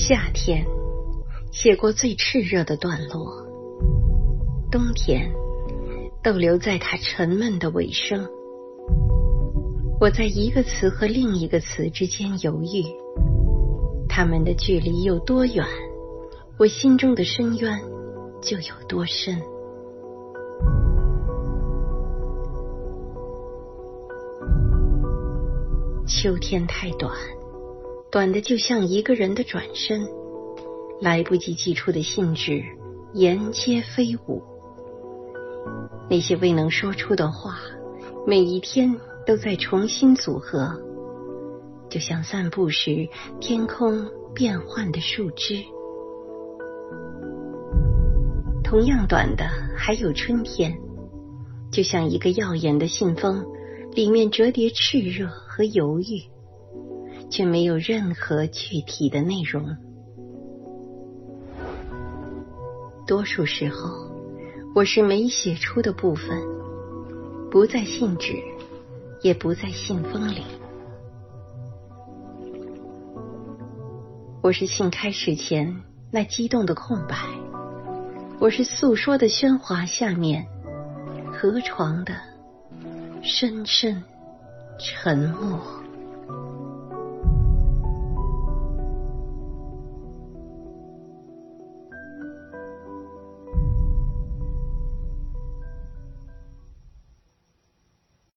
夏天写过最炽热的段落，冬天逗留在它沉闷的尾声。我在一个词和另一个词之间犹豫，它们的距离有多远，我心中的深渊就有多深。秋天太短，短的就像一个人的转身，来不及寄出的信纸沿街飞舞。那些未能说出的话，每一天都在重新组合，就像散步时天空变换的树枝。同样短的还有春天，就像一个耀眼的信封。里面折叠炽热和犹豫，却没有任何具体的内容。多数时候，我是没写出的部分，不在信纸，也不在信封里。我是信开始前那激动的空白，我是诉说的喧哗下面河床的。深深沉默。